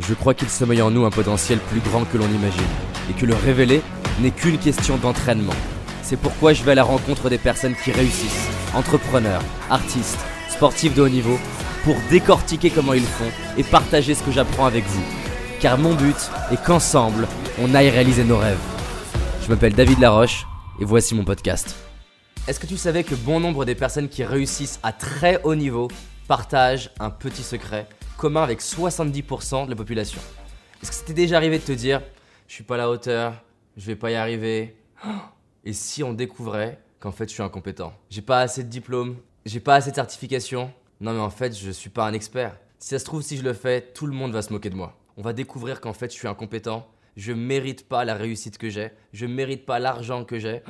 Je crois qu'il sommeille en nous un potentiel plus grand que l'on imagine, et que le révéler n'est qu'une question d'entraînement. C'est pourquoi je vais à la rencontre des personnes qui réussissent, entrepreneurs, artistes, sportifs de haut niveau, pour décortiquer comment ils font et partager ce que j'apprends avec vous. Car mon but est qu'ensemble, on aille réaliser nos rêves. Je m'appelle David Laroche, et voici mon podcast. Est-ce que tu savais que bon nombre des personnes qui réussissent à très haut niveau partagent un petit secret? Commun avec 70% de la population Est-ce que c'était déjà arrivé de te dire je suis pas à la hauteur, je vais pas y arriver? Et si on découvrait qu'en fait je suis incompétent? J'ai pas assez de diplômes, j'ai pas assez de certifications? Non mais en fait je suis pas un expert. Si ça se trouve si je le fais, tout le monde va se moquer de moi. On va découvrir qu'en fait je suis incompétent, je mérite pas la réussite que j'ai, je mérite pas l'argent que j'ai.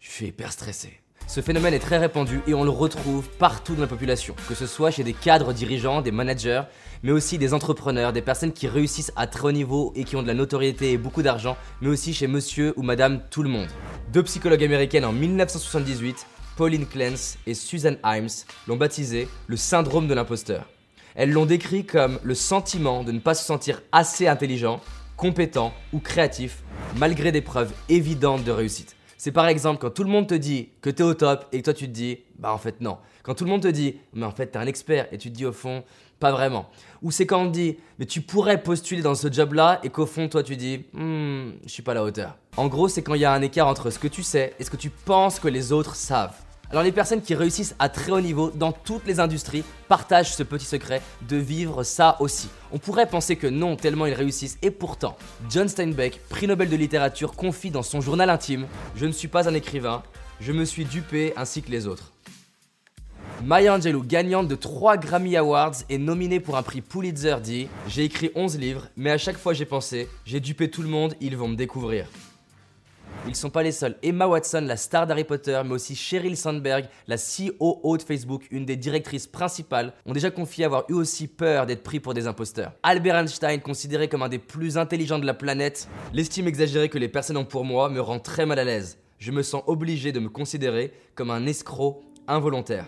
Je suis hyper stressé. Ce phénomène est très répandu et on le retrouve partout dans la population, que ce soit chez des cadres dirigeants, des managers, mais aussi des entrepreneurs, des personnes qui réussissent à très haut niveau et qui ont de la notoriété et beaucoup d'argent, mais aussi chez monsieur ou madame tout le monde. Deux psychologues américaines en 1978, Pauline Clance et Susan Himes, l'ont baptisé le syndrome de l'imposteur. Elles l'ont décrit comme le sentiment de ne pas se sentir assez intelligent, compétent ou créatif malgré des preuves évidentes de réussite. C'est par exemple quand tout le monde te dit que t'es au top et que toi tu te dis bah en fait non. Quand tout le monde te dit mais en fait t'es un expert et tu te dis au fond pas vraiment. Ou c'est quand on te dit mais tu pourrais postuler dans ce job là et qu'au fond toi tu dis hmm, je suis pas à la hauteur. En gros c'est quand il y a un écart entre ce que tu sais et ce que tu penses que les autres savent. Alors les personnes qui réussissent à très haut niveau dans toutes les industries partagent ce petit secret de vivre ça aussi. On pourrait penser que non, tellement ils réussissent, et pourtant, John Steinbeck, prix Nobel de littérature, confie dans son journal intime Je ne suis pas un écrivain, je me suis dupé ainsi que les autres. Maya Angelou, gagnante de 3 Grammy Awards et nominée pour un prix Pulitzer, dit J'ai écrit 11 livres, mais à chaque fois j'ai pensé J'ai dupé tout le monde, ils vont me découvrir. Ils sont pas les seuls. Emma Watson, la star d'Harry Potter, mais aussi Sheryl Sandberg, la COO de Facebook, une des directrices principales, ont déjà confié avoir eu aussi peur d'être pris pour des imposteurs. Albert Einstein, considéré comme un des plus intelligents de la planète, l'estime exagérée que les personnes ont pour moi me rend très mal à l'aise. Je me sens obligé de me considérer comme un escroc involontaire.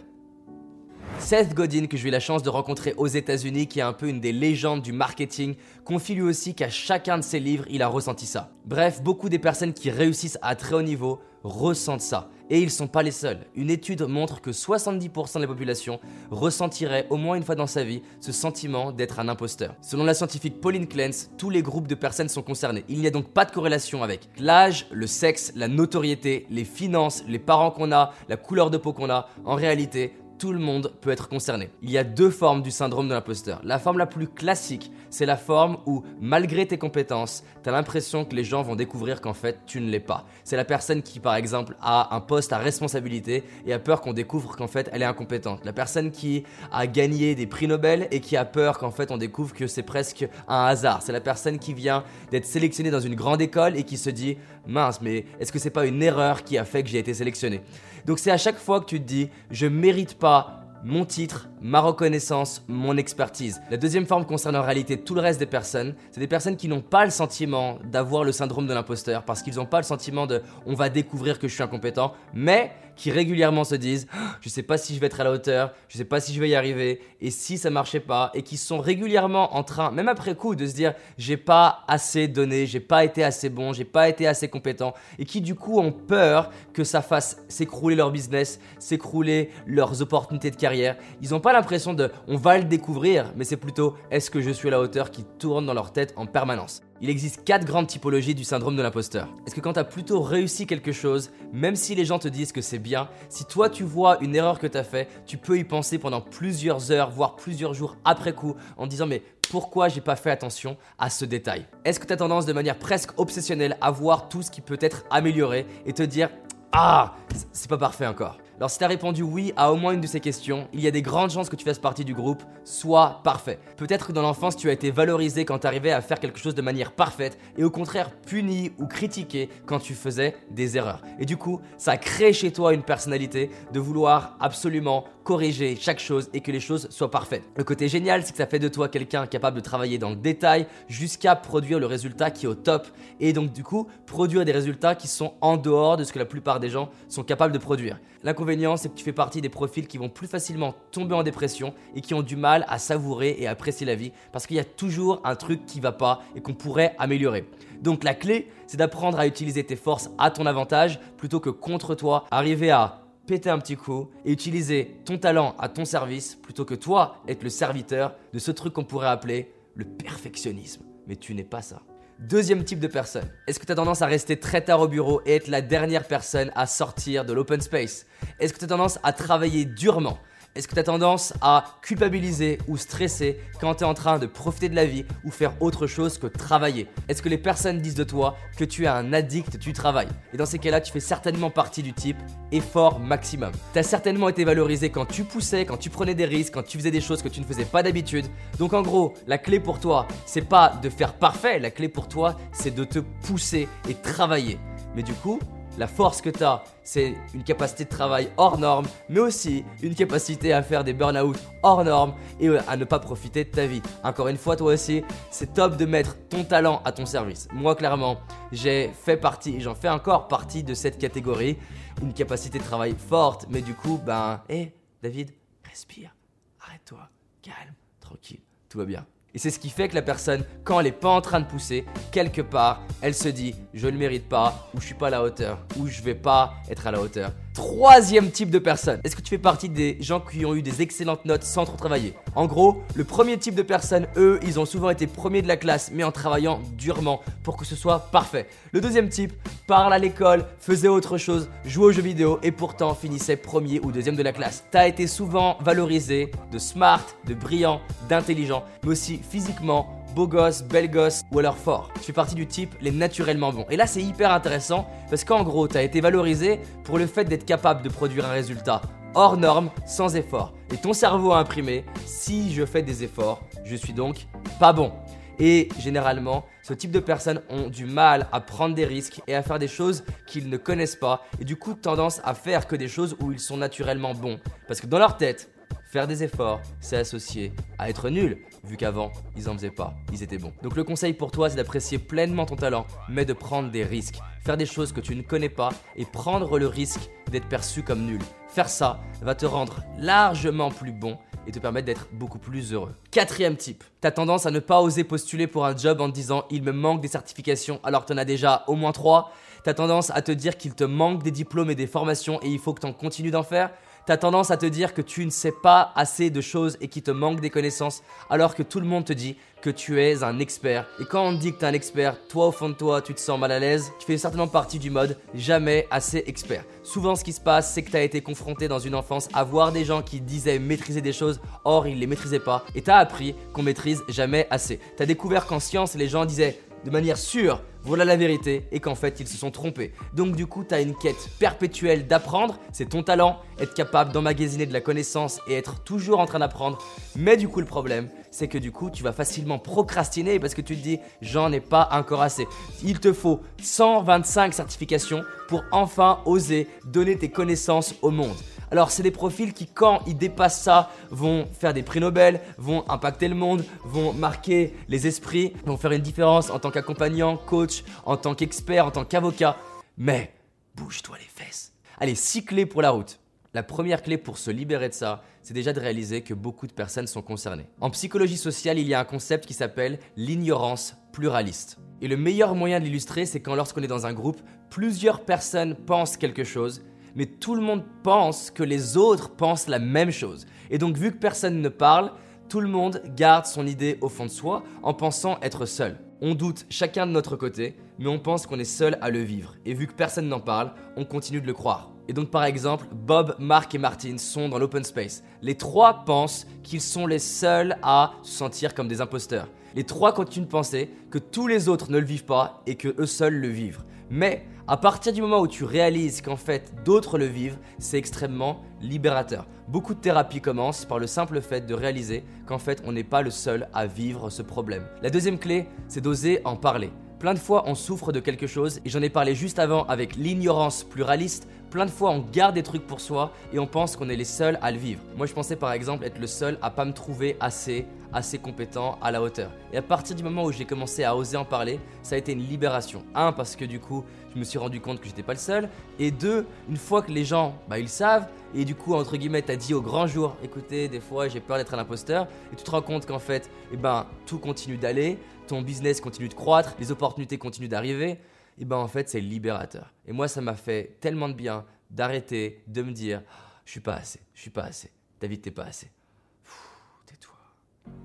Seth Godin, que j'ai eu la chance de rencontrer aux États-Unis, qui est un peu une des légendes du marketing, confie lui aussi qu'à chacun de ses livres, il a ressenti ça. Bref, beaucoup des personnes qui réussissent à très haut niveau ressentent ça. Et ils sont pas les seuls. Une étude montre que 70% de la population ressentirait au moins une fois dans sa vie ce sentiment d'être un imposteur. Selon la scientifique Pauline Clance, tous les groupes de personnes sont concernés. Il n'y a donc pas de corrélation avec l'âge, le sexe, la notoriété, les finances, les parents qu'on a, la couleur de peau qu'on a. En réalité, tout le monde peut être concerné. Il y a deux formes du syndrome de l'imposteur. La forme la plus classique, c'est la forme où, malgré tes compétences, tu as l'impression que les gens vont découvrir qu'en fait, tu ne l'es pas. C'est la personne qui, par exemple, a un poste à responsabilité et a peur qu'on découvre qu'en fait, elle est incompétente. La personne qui a gagné des prix Nobel et qui a peur qu'en fait, on découvre que c'est presque un hasard. C'est la personne qui vient d'être sélectionnée dans une grande école et qui se dit mince, mais est-ce que c'est pas une erreur qui a fait que j'ai été sélectionné? Donc c'est à chaque fois que tu te dis je mérite pas mon titre, ma reconnaissance, mon expertise. La deuxième forme concerne en réalité tout le reste des personnes. C'est des personnes qui n'ont pas le sentiment d'avoir le syndrome de l'imposteur parce qu'ils n'ont pas le sentiment de on va découvrir que je suis incompétent, mais qui régulièrement se disent ah, je sais pas si je vais être à la hauteur, je sais pas si je vais y arriver, et si ça marchait pas, et qui sont régulièrement en train, même après coup, de se dire j'ai pas assez donné, j'ai pas été assez bon, j'ai pas été assez compétent, et qui du coup ont peur que ça fasse s'écrouler leur business, s'écrouler leurs opportunités de carrière. Ils n'ont pas l'impression de on va le découvrir, mais c'est plutôt est-ce que je suis à la hauteur qui tourne dans leur tête en permanence? Il existe quatre grandes typologies du syndrome de l'imposteur. Est-ce que quand tu as plutôt réussi quelque chose, même si les gens te disent que c'est bien, si toi tu vois une erreur que tu as fait, tu peux y penser pendant plusieurs heures, voire plusieurs jours après coup, en disant mais pourquoi j'ai pas fait attention à ce détail? Est-ce que tu as tendance de manière presque obsessionnelle à voir tout ce qui peut être amélioré et te dire ah, c'est pas parfait encore? Alors si t'as répondu oui à au moins une de ces questions, il y a des grandes chances que tu fasses partie du groupe Sois parfait. Peut-être que dans l'enfance tu as été valorisé quand tu arrivais à faire quelque chose de manière parfaite et au contraire puni ou critiqué quand tu faisais des erreurs. Et du coup, ça crée chez toi une personnalité de vouloir absolument corriger chaque chose et que les choses soient parfaites. Le côté génial, c'est que ça fait de toi quelqu'un capable de travailler dans le détail jusqu'à produire le résultat qui est au top et donc du coup produire des résultats qui sont en dehors de ce que la plupart des gens sont capables de produire. L'inconvénient, c'est que tu fais partie des profils qui vont plus facilement tomber en dépression et qui ont du mal à savourer et apprécier la vie parce qu'il y a toujours un truc qui va pas et qu'on pourrait améliorer. Donc la clé, c'est d'apprendre à utiliser tes forces à ton avantage plutôt que contre toi, arriver à péter un petit coup et utiliser ton talent à ton service plutôt que toi être le serviteur de ce truc qu'on pourrait appeler le perfectionnisme. Mais tu n'es pas ça. Deuxième type de personne. Est-ce que tu as tendance à rester très tard au bureau et être la dernière personne à sortir de l'open space? Est-ce que tu as tendance à travailler durement? Est-ce que tu as tendance à culpabiliser ou stresser quand tu es en train de profiter de la vie ou faire autre chose que travailler? Est-ce que les personnes disent de toi que tu es un addict du travail Et dans ces cas-là, tu fais certainement partie du type effort maximum. Tu as certainement été valorisé quand tu poussais, quand tu prenais des risques, quand tu faisais des choses que tu ne faisais pas d'habitude. Donc en gros, la clé pour toi, c'est pas de faire parfait, la clé pour toi, c'est de te pousser et travailler. Mais du coup, la force que tu as, c'est une capacité de travail hors norme, mais aussi une capacité à faire des burn-out hors norme et à ne pas profiter de ta vie. Encore une fois, toi aussi, c'est top de mettre ton talent à ton service. Moi, clairement, j'ai fait partie, et j'en fais encore partie de cette catégorie. Une capacité de travail forte, mais du coup, ben, hé, David, respire, arrête-toi, calme, tranquille, tout va bien. Et c'est ce qui fait que la personne, quand elle n'est pas en train de pousser, quelque part, elle se dit je ne mérite pas, ou je suis pas à la hauteur, ou je vais pas être à la hauteur. Troisième type de personne. Est-ce que tu fais partie des gens qui ont eu des excellentes notes sans trop travailler? En gros, le premier type de personne, eux, ils ont souvent été premiers de la classe, mais en travaillant durement pour que ce soit parfait. Le deuxième type, parle à l'école, faisait autre chose, jouait aux jeux vidéo et pourtant finissait premier ou deuxième de la classe. T'as été souvent valorisé de smart, de brillant, d'intelligent, mais aussi physiquement beau gosse, belle gosse ou alors fort. Tu fais partie du type les naturellement bons. Et là, c'est hyper intéressant parce qu'en gros, tu as été valorisé pour le fait d'être capable de produire un résultat hors norme, sans effort. Et ton cerveau a imprimé si je fais des efforts, je suis donc pas bon. Et généralement, ce type de personnes ont du mal à prendre des risques et à faire des choses qu'ils ne connaissent pas et du coup tendance à faire que des choses où ils sont naturellement bons. Parce que dans leur tête, Faire des efforts, c'est associé à être nul, vu qu'avant, ils en faisaient pas, ils étaient bons. Donc le conseil pour toi, c'est d'apprécier pleinement ton talent, mais de prendre des risques. Faire des choses que tu ne connais pas et prendre le risque d'être perçu comme nul. Faire ça va te rendre largement plus bon et te permettre d'être beaucoup plus heureux. Quatrième type, t'as tendance à ne pas oser postuler pour un job en te disant il me manque des certifications alors que t'en as déjà au moins trois. T'as tendance à te dire qu'il te manque des diplômes et des formations et il faut que t'en continues d'en faire. T'as tendance à te dire que tu ne sais pas assez de choses et qu'il te manque des connaissances, alors que tout le monde te dit que tu es un expert. Et quand on te dit que tu es un expert, toi au fond de toi, tu te sens mal à l'aise, tu fais certainement partie du mode jamais assez expert. Souvent, ce qui se passe, c'est que tu as été confronté dans une enfance à voir des gens qui disaient maîtriser des choses, or ils les maîtrisaient pas, et tu as appris qu'on maîtrise jamais assez. Tu as découvert qu'en science, les gens disaient de manière sûre voilà la vérité et qu'en fait ils se sont trompés. Donc du coup, tu as une quête perpétuelle d'apprendre, c'est ton talent, être capable d'emmagasiner de la connaissance et être toujours en train d'apprendre. Mais du coup, le problème, c'est que du coup, tu vas facilement procrastiner parce que tu te dis j'en ai pas encore assez. Il te faut 125 certifications pour enfin oser donner tes connaissances au monde. Alors, c'est des profils qui, quand ils dépassent ça, vont faire des prix Nobel, vont impacter le monde, vont marquer les esprits, vont faire une différence en tant qu'accompagnant, coach, en tant qu'expert, en tant qu'avocat. Mais, bouge-toi les fesses. Allez, six clés pour la route. La première clé pour se libérer de ça, c'est déjà de réaliser que beaucoup de personnes sont concernées. En psychologie sociale, il y a un concept qui s'appelle l'ignorance pluraliste. Et le meilleur moyen de l'illustrer, c'est quand lorsqu'on est dans un groupe, plusieurs personnes pensent quelque chose, mais tout le monde pense que les autres pensent la même chose. Et donc vu que personne ne parle, tout le monde garde son idée au fond de soi en pensant être seul. On doute chacun de notre côté, mais on pense qu'on est seul à le vivre. Et vu que personne n'en parle, on continue de le croire. Et donc par exemple, Bob, Mark et Martin sont dans l'open space. Les trois pensent qu'ils sont les seuls à se sentir comme des imposteurs. Les trois continuent de penser que tous les autres ne le vivent pas et que eux seuls le vivent. Mais à partir du moment où tu réalises qu'en fait d'autres le vivent, c'est extrêmement libérateur. Beaucoup de thérapies commencent par le simple fait de réaliser qu'en fait on n'est pas le seul à vivre ce problème. La deuxième clé, c'est d'oser en parler. Plein de fois on souffre de quelque chose et j'en ai parlé juste avant avec l'ignorance pluraliste plein de fois on garde des trucs pour soi et on pense qu'on est les seuls à le vivre. Moi je pensais par exemple être le seul à pas me trouver assez assez compétent, à la hauteur. Et à partir du moment où j'ai commencé à oser en parler, ça a été une libération. Un, parce que du coup, je me suis rendu compte que j'étais pas le seul. Et deux, une fois que les gens, bah ils savent, et du coup, entre guillemets, t'as dit au grand jour, écoutez, des fois j'ai peur d'être un imposteur, et tu te rends compte qu'en fait, eh ben, tout continue d'aller, ton business continue de croître, les opportunités continuent d'arriver, et ben en fait, c'est libérateur. Et moi, ça m'a fait tellement de bien d'arrêter, de me dire, je suis pas assez, je suis pas assez. David, t'es pas assez.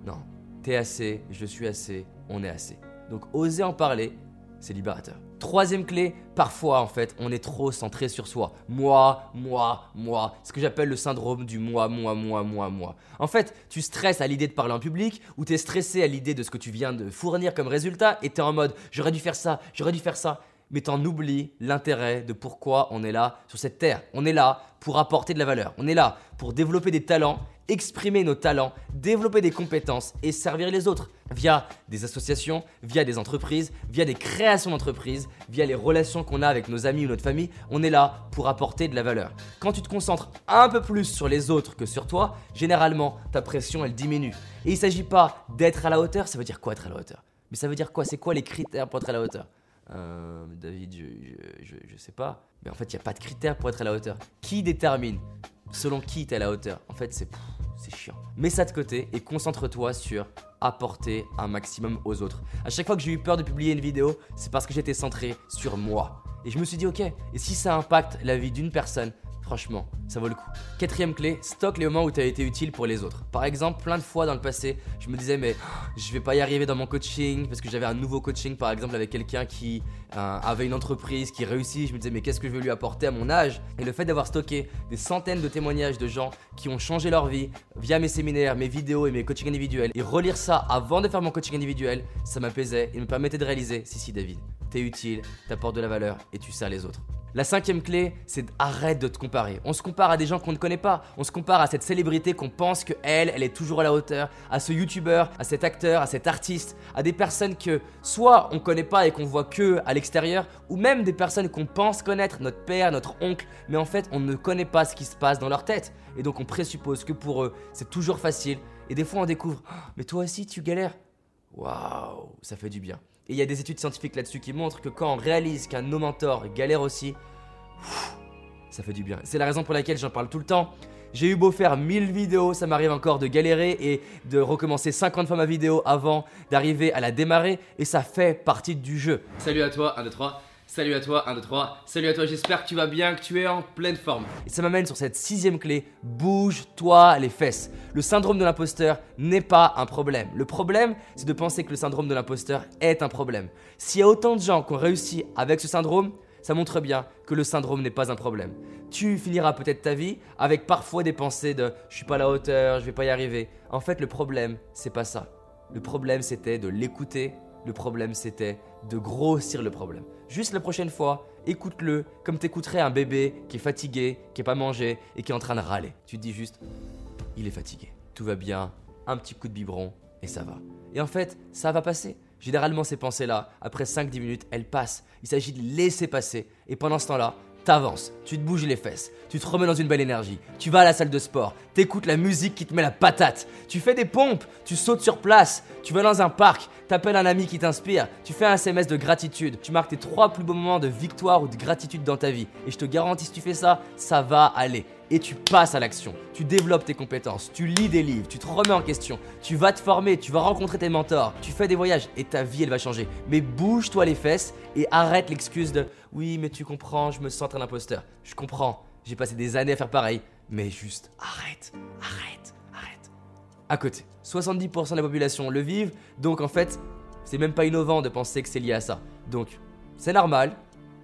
Non, t'es assez, je suis assez, on est assez. Donc oser en parler, c'est libérateur. Troisième clé, parfois en fait, on est trop centré sur soi. Moi, moi, moi. Ce que j'appelle le syndrome du moi, moi, moi, moi, moi. En fait, tu stresses à l'idée de parler en public ou tu es stressé à l'idée de ce que tu viens de fournir comme résultat et tu es en mode j'aurais dû faire ça, j'aurais dû faire ça. Mais t'en oublies l'intérêt de pourquoi on est là sur cette terre. On est là pour apporter de la valeur. On est là pour développer des talents exprimer nos talents, développer des compétences et servir les autres via des associations, via des entreprises, via des créations d'entreprises, via les relations qu'on a avec nos amis ou notre famille. On est là pour apporter de la valeur. Quand tu te concentres un peu plus sur les autres que sur toi, généralement ta pression elle diminue. Et il ne s'agit pas d'être à la hauteur, ça veut dire quoi être à la hauteur? Mais ça veut dire quoi? C'est quoi les critères pour être à la hauteur? Euh, David, je, je, sais pas. Mais en fait, il n'y a pas de critères pour être à la hauteur. Qui détermine selon qui tu es à la hauteur? En fait, c'est c'est chiant. Mets ça de côté et concentre-toi sur apporter un maximum aux autres. À chaque fois que j'ai eu peur de publier une vidéo, c'est parce que j'étais centré sur moi. Et je me suis dit, ok, et si ça impacte la vie d'une personne, Franchement, ça vaut le coup. Quatrième clé, stocke les moments où tu as été utile pour les autres. Par exemple, plein de fois dans le passé, je me disais mais je vais pas y arriver dans mon coaching parce que j'avais un nouveau coaching par exemple avec quelqu'un qui euh, avait une entreprise qui réussit. Je me disais mais qu'est-ce que je vais lui apporter à mon âge? Et le fait d'avoir stocké des centaines de témoignages de gens qui ont changé leur vie via mes séminaires, mes vidéos et mes coachings individuels et relire ça avant de faire mon coaching individuel, ça m'apaisait et me permettait de réaliser si si David, t'es utile, t'apportes de la valeur et tu sers les autres. La cinquième clé, c'est arrête de te comparer. On se compare à des gens qu'on ne connaît pas. On se compare à cette célébrité qu'on pense que elle, est toujours à la hauteur, à ce youtubeur, à cet acteur, à cet artiste, à des personnes que soit on connaît pas et qu'on voit que à l'extérieur, ou même des personnes qu'on pense connaître, notre père, notre oncle, mais en fait on ne connaît pas ce qui se passe dans leur tête. Et donc on présuppose que pour eux, c'est toujours facile. Et des fois on découvre, oh, mais toi aussi tu galères. Waouh, ça fait du bien. Et il y a des études scientifiques là-dessus qui montrent que quand on réalise qu'un nos mentors galère aussi, ça fait du bien. C'est la raison pour laquelle j'en parle tout le temps. J'ai eu beau faire 1000 vidéos, ça m'arrive encore de galérer et de recommencer 50 fois ma vidéo avant d'arriver à la démarrer et ça fait partie du jeu. Salut à toi, 1, 2, 3. Salut à toi, 1, 2, 3. Salut à toi, j'espère que tu vas bien, que tu es en pleine forme. Et ça m'amène sur cette sixième clé, bouge-toi les fesses. Le syndrome de l'imposteur n'est pas un problème. Le problème, c'est de penser que le syndrome de l'imposteur est un problème. S'il y a autant de gens qui ont réussi avec ce syndrome, ça montre bien que le syndrome n'est pas un problème. Tu finiras peut-être ta vie avec parfois des pensées de je suis pas à la hauteur, je vais pas y arriver. En fait, le problème, c'est pas ça. Le problème, c'était de l'écouter. Le problème, c'était de grossir le problème. Juste la prochaine fois, écoute-le comme t'écouterais un bébé qui est fatigué, qui est pas mangé et qui est en train de râler. Tu te dis juste, il est fatigué. Tout va bien, un petit coup de biberon et ça va. Et en fait, ça va passer. Généralement, ces pensées-là, après 5-10 minutes, elles passent. Il s'agit de laisser passer. Et pendant ce temps-là, t'avances, tu te bouges les fesses, tu te remets dans une belle énergie, tu vas à la salle de sport, t'écoutes la musique qui te met la patate, tu fais des pompes, tu sautes sur place, tu vas dans un parc, t'appelles un ami qui t'inspire, tu fais un SMS de gratitude, tu marques tes trois plus beaux moments de victoire ou de gratitude dans ta vie. Et je te garantis, si tu fais ça, ça va aller et tu passes à l'action. Tu développes tes compétences, tu lis des livres, tu te remets en question, tu vas te former, tu vas rencontrer tes mentors, tu fais des voyages et ta vie elle va changer. Mais bouge-toi les fesses et arrête l'excuse de oui mais tu comprends, je me sens un imposteur. Je comprends, j'ai passé des années à faire pareil, mais juste arrête, arrête, arrête. À côté, 70% de la population le vivent, donc en fait, c'est même pas innovant de penser que c'est lié à ça. Donc, c'est normal,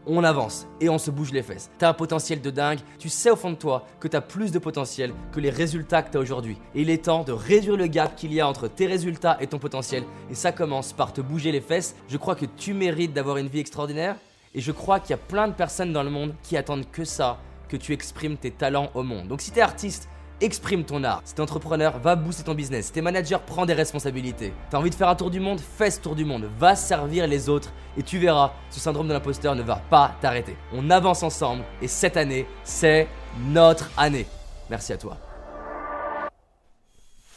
on avance et on se bouge les fesses. T'as un potentiel de dingue, tu sais au fond de toi que t'as plus de potentiel que les résultats que t'as aujourd'hui. Et il est temps de réduire le gap qu'il y a entre tes résultats et ton potentiel. Et ça commence par te bouger les fesses. Je crois que tu mérites d'avoir une vie extraordinaire. Et je crois qu'il y a plein de personnes dans le monde qui attendent que ça, que tu exprimes tes talents au monde. Donc si t'es artiste exprime ton art. Si t'es entrepreneur, va booster ton business. Si t'es manager, prends des responsabilités. T'as envie de faire un tour du monde, fais ce tour du monde. Va servir les autres et tu verras, ce syndrome de l'imposteur ne va pas t'arrêter. On avance ensemble et cette année, c'est notre année. Merci à toi.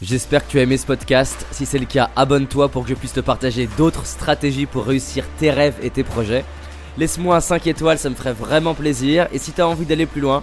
J'espère que tu as aimé ce podcast. Si c'est le cas, abonne-toi pour que je puisse te partager d'autres stratégies pour réussir tes rêves et tes projets. Laisse-moi un 5 étoiles, ça me ferait vraiment plaisir. Et si tu as envie d'aller plus loin,